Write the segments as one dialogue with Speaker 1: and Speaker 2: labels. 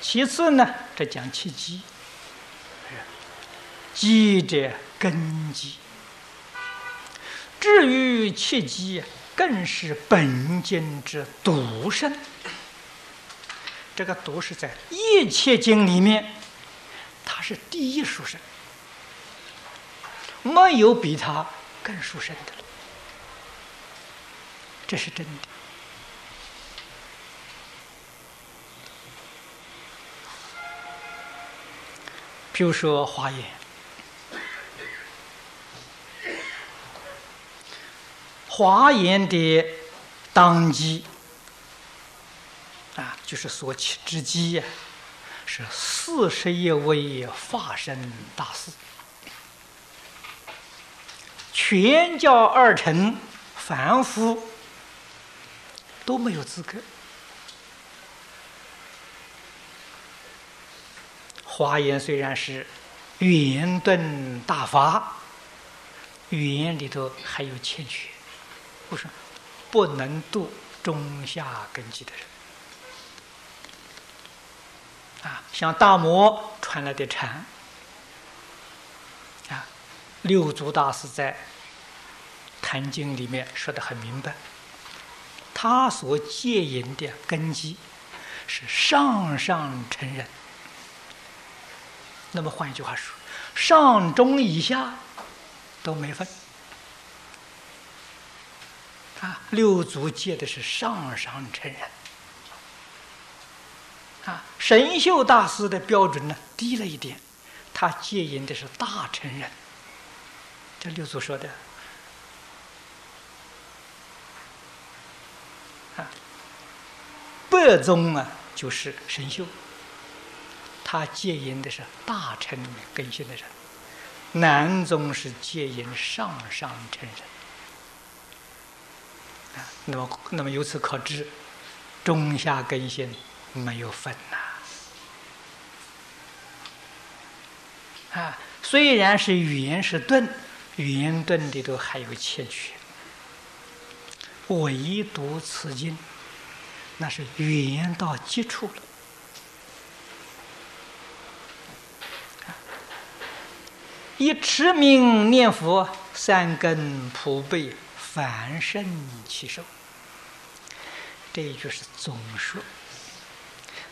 Speaker 1: 其次呢，这讲契机，机者根基。至于契机，更是本经之独胜。这个独是在一切经里面，它是第一殊胜，没有比它更殊胜的了。这是真的。就说《华严》，《华严》的当机啊，就是所起之机呀，是四十一位法身大士，全教二乘凡夫都没有资格。华严虽然是圆顿大法，语言里头还有欠缺，不是不能度中下根基的人。啊，像大摩传来的禅。啊，六祖大师在《坛经》里面说的很明白，他所戒引的根基是上上成人。那么换一句话说，上中以下都没分啊。六祖戒的是上上乘人啊。神秀大师的标准呢低了一点，他戒引的是大乘人。这六祖说的啊，北宗啊就是神秀。他戒淫的是大乘根性的人，南宗是戒淫上上乘人。那么那么由此可知，中下根性没有分呐。啊，虽然是语言是顿，语言顿里头还有欠缺，唯独此经，那是语言到极处了。以持名念佛，三根普被，凡圣其寿。这一句是总说，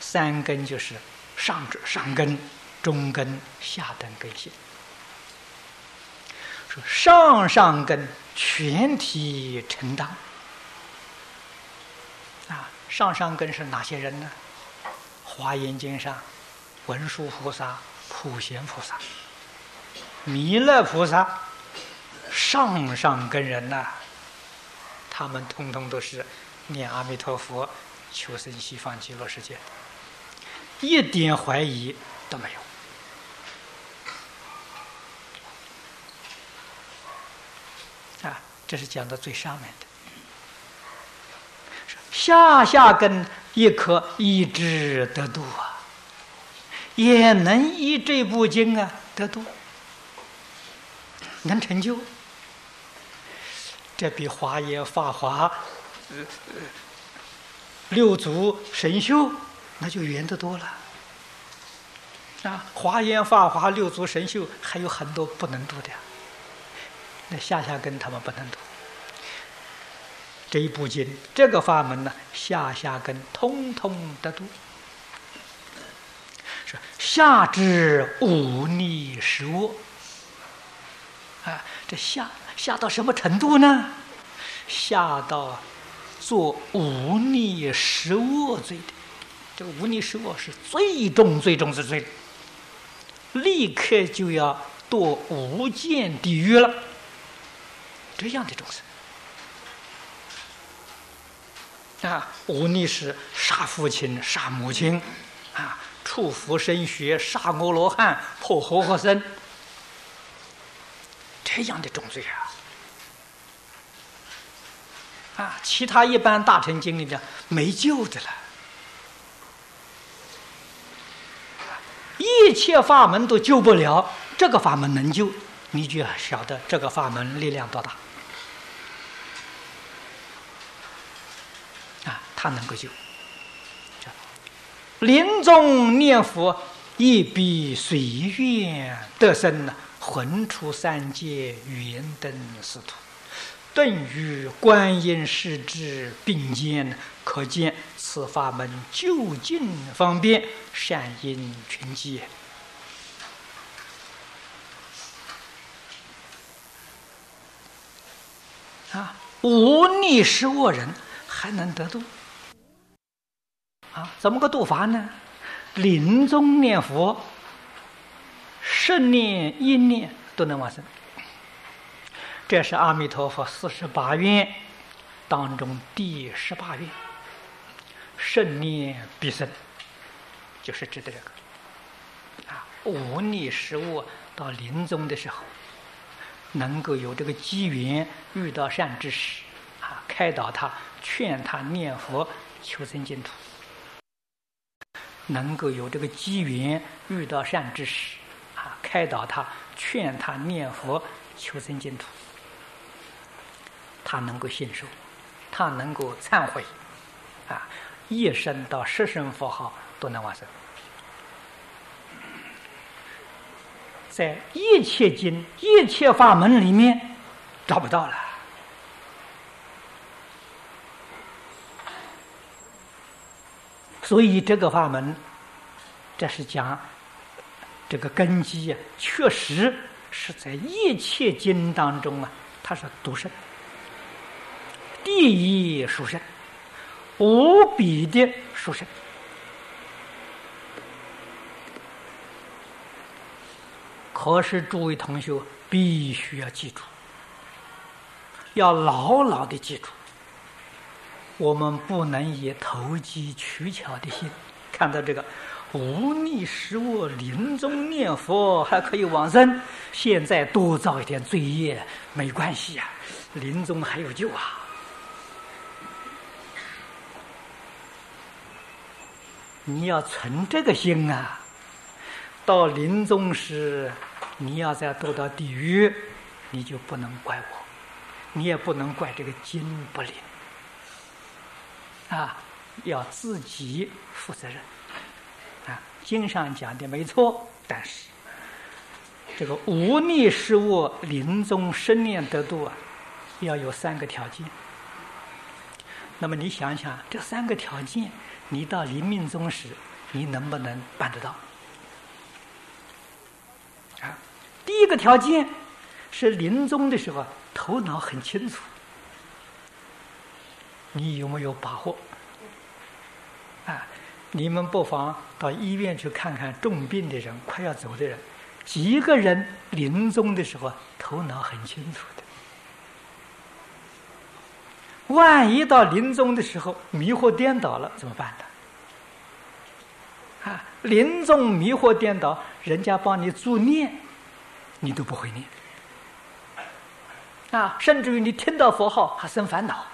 Speaker 1: 三根就是上上根、中根、下等根性。说上上根全体承当。啊，上上根是哪些人呢？华严经上，文殊菩萨、普贤菩萨。弥勒菩萨上上根人呐，他们通通都是念阿弥陀佛，求生西方极乐世界，一点怀疑都没有。啊，这是讲到最上面的，下下根也可一直得度啊，也能依这部经啊得度。能成就，这比华严、法华、六祖、神秀，那就圆得多了。啊，华严、法华、六祖、神秀还有很多不能读的，那下下根他们不能读。这一部经，这个法门呢，下下根通通得度，是下至五逆十恶。啊，这下下到什么程度呢？下到做无逆十恶罪的，这个无逆十恶是最重、最重之罪，立刻就要堕无间地狱了。这样的众生啊，无逆是杀父亲、杀母亲，啊，触佛生血、杀阿罗汉、破活活僧。这样的重罪啊！啊，其他一般大臣经历的没救的了。一切法门都救不了，这个法门能救，你就要晓得这个法门力量多大。啊，他能够救。临终念佛，亦必随愿得生呢，魂出三界，圆登四土，顿与观音世智并肩，可见此法门究竟方便，善因群集。啊，无逆失恶人还能得度。啊，怎么个度法呢？临终念佛，十念一念都能往生。这是阿弥陀佛四十八愿当中第十八愿，十念必生，就是指的这个。啊，无逆失恶，到临终的时候，能够有这个机缘遇到善知识，啊，开导他，劝他念佛求生净土。能够有这个机缘遇到善知识，啊，开导他，劝他念佛求生净土，他能够信受，他能够忏悔，啊，一生到十声佛号都能完成，在一切经、一切法门里面找不到了。所以这个法门，这是讲这个根基啊，确实是在一切经当中啊，它是独胜，第一殊胜，无比的殊胜。可是诸位同学必须要记住，要牢牢的记住。我们不能以投机取巧的心看到这个无逆食物临终念佛还可以往生，现在多造一点罪业没关系呀，临终还有救啊！你要存这个心啊，到临终时你要再堕到地狱，你就不能怪我，你也不能怪这个经不灵。啊，要自己负责任。啊，经上讲的没错，但是这个无逆失恶临终生念得度啊，要有三个条件。那么你想想，这三个条件，你到临命终时，你能不能办得到？啊，第一个条件是临终的时候头脑很清楚。你有没有把握？啊，你们不妨到医院去看看重病的人、快要走的人，几个人临终的时候头脑很清楚的。万一到临终的时候迷惑颠倒了，怎么办的？啊，临终迷惑颠倒，人家帮你助念，你都不会念。啊，甚至于你听到佛号还生烦恼。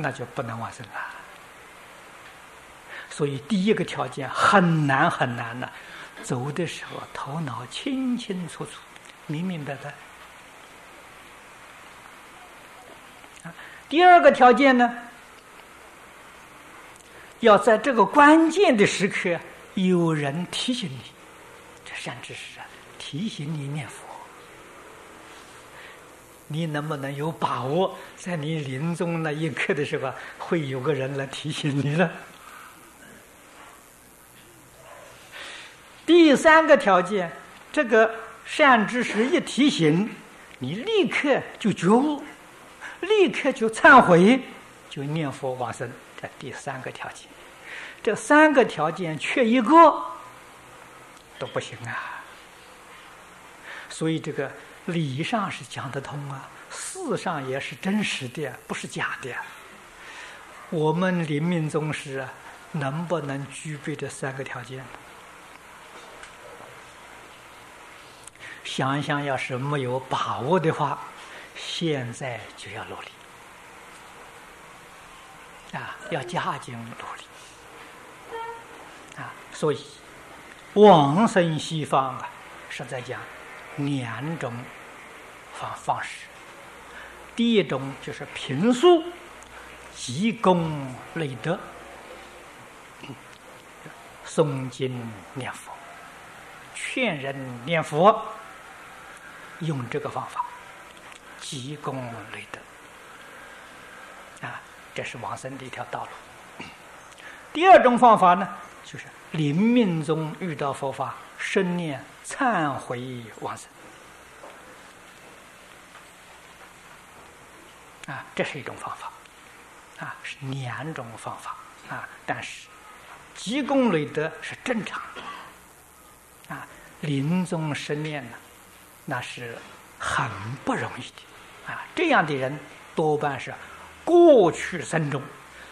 Speaker 1: 那就不能往生了。所以第一个条件很难很难的，走的时候头脑清清楚楚、明明白白。第二个条件呢，要在这个关键的时刻有人提醒你，这善知识啊，提醒你念佛。你能不能有把握，在你临终那一刻的时候，会有个人来提醒你呢？第三个条件，这个善知识一提醒，你立刻就觉悟，立刻就忏悔，就念佛往生。这第三个条件，这三个条件缺一个都不行啊。所以这个。理上是讲得通啊，事上也是真实的，不是假的。我们临命终时能不能具备这三个条件？想一想，要是没有把握的话，现在就要努力啊，要加紧努力啊。所以，往生西方啊，是在讲两种。方方式，第一种就是平素积功累德，诵经念佛，劝人念佛，用这个方法，积功累德，啊，这是往生的一条道路。第二种方法呢，就是临命中遇到佛法，生念忏悔往生。啊，这是一种方法，啊，是两种方法啊，但是积功累德是正常的，啊，临终生念呢，那是很不容易的，啊，这样的人多半是过去生中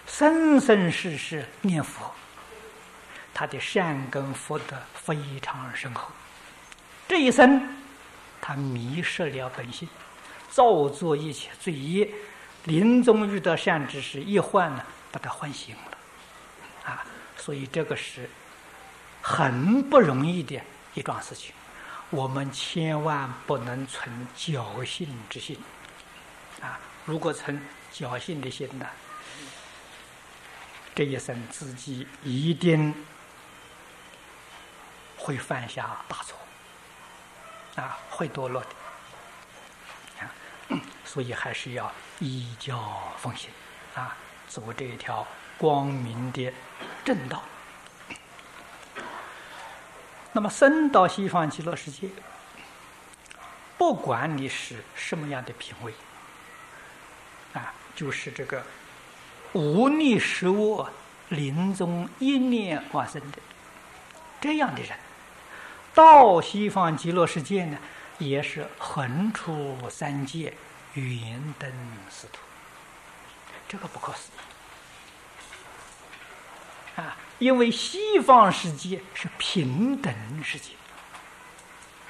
Speaker 1: 生生世世念佛，他的善根福德非常深厚，这一生他迷失了本性。造作一切罪业，临终遇到善知识一唤呢，把他唤醒了，啊，所以这个是很不容易的一桩事情。我们千万不能存侥幸之心，啊，如果存侥幸的心呢，这一生自己一定会犯下大错，啊，会堕落的。所以还是要依教奉行，啊，走这一条光明的正道。那么，生到西方极乐世界，不管你是什么样的品位，啊，就是这个无逆失恶、临终一念往生的这样的人，到西方极乐世界呢，也是横出三界。语言灯师徒，这个不可思议啊！因为西方世界是平等世界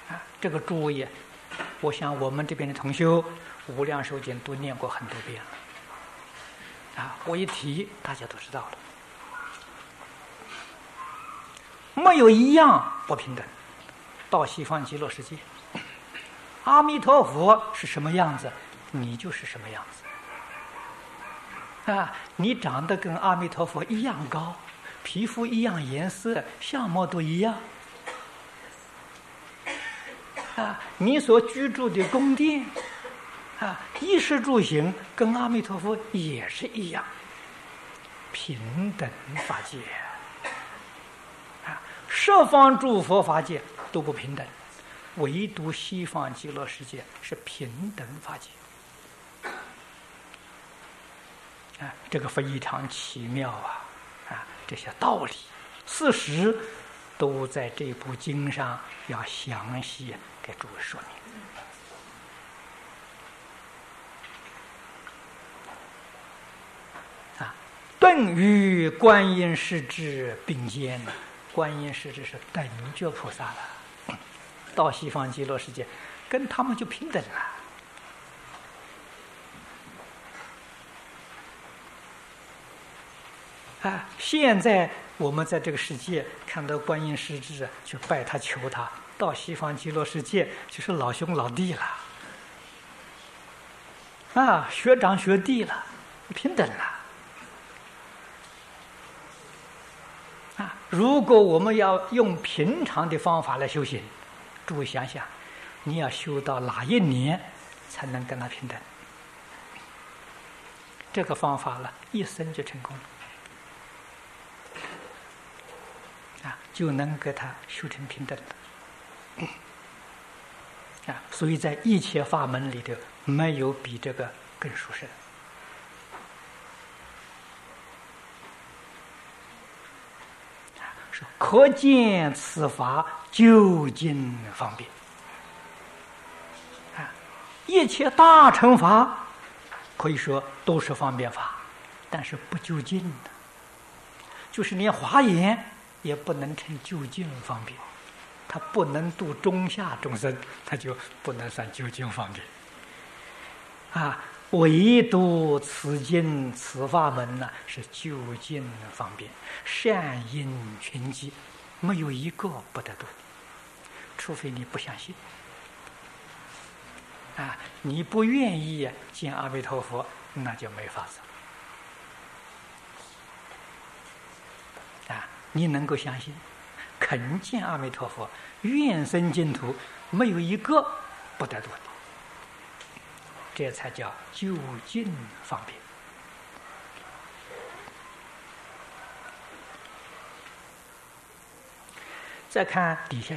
Speaker 1: 啊，这个诸位，我想我们这边的同修《无量寿经》都念过很多遍了啊，我一提大家都知道了，没有一样不平等。到西方极乐世界，阿弥陀佛是什么样子？你就是什么样子啊？你长得跟阿弥陀佛一样高，皮肤一样颜色，相貌都一样啊！你所居住的宫殿啊，衣食住行跟阿弥陀佛也是一样，平等法界啊！十方诸佛法界都不平等，唯独西方极乐世界是平等法界。啊，这个非常奇妙啊！啊，这些道理、事实都在这部经上要详细给诸位说明。啊，顿与观音世之并肩，观音世之是等觉菩萨了，到西方极乐世界，跟他们就平等了。啊！现在我们在这个世界看到观音师智，去拜他求他；到西方极乐世界就是老兄老弟了，啊，学长学弟了，平等了。啊！如果我们要用平常的方法来修行，诸位想想，你要修到哪一年才能跟他平等？这个方法了，一生就成功了。啊就能给他修成平等的啊！所以在一切法门里头，没有比这个更殊胜是可见此法究竟方便啊！一切大乘法可以说都是方便法，但是不究竟的，就是连华严。也不能成究竟方便，他不能度中下众生，他就不能算究竟方便。啊，唯独此经此法门呢，是究竟方便，善因群集，没有一个不得度，除非你不相信。啊，你不愿意见阿弥陀佛，那就没法子。啊，你能够相信，肯见阿弥陀佛，愿生净土，没有一个不得度的，这才叫就近方便。再看底下。